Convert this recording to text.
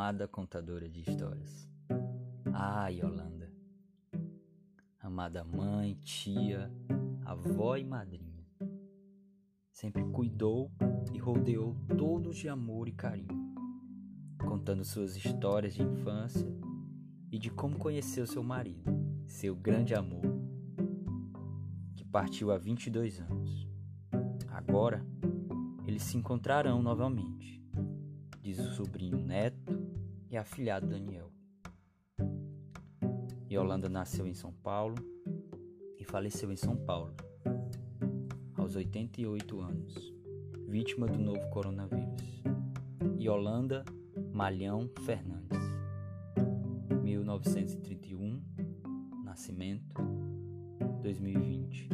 amada contadora de histórias. Ah, Yolanda, amada mãe, tia, avó e madrinha, sempre cuidou e rodeou todos de amor e carinho, contando suas histórias de infância e de como conheceu seu marido, seu grande amor, que partiu há 22 anos. Agora, eles se encontrarão novamente, diz o sobrinho Neto e afilhado Daniel. Yolanda nasceu em São Paulo e faleceu em São Paulo, aos 88 anos, vítima do novo coronavírus. Yolanda Malhão Fernandes, 1931, nascimento, 2020.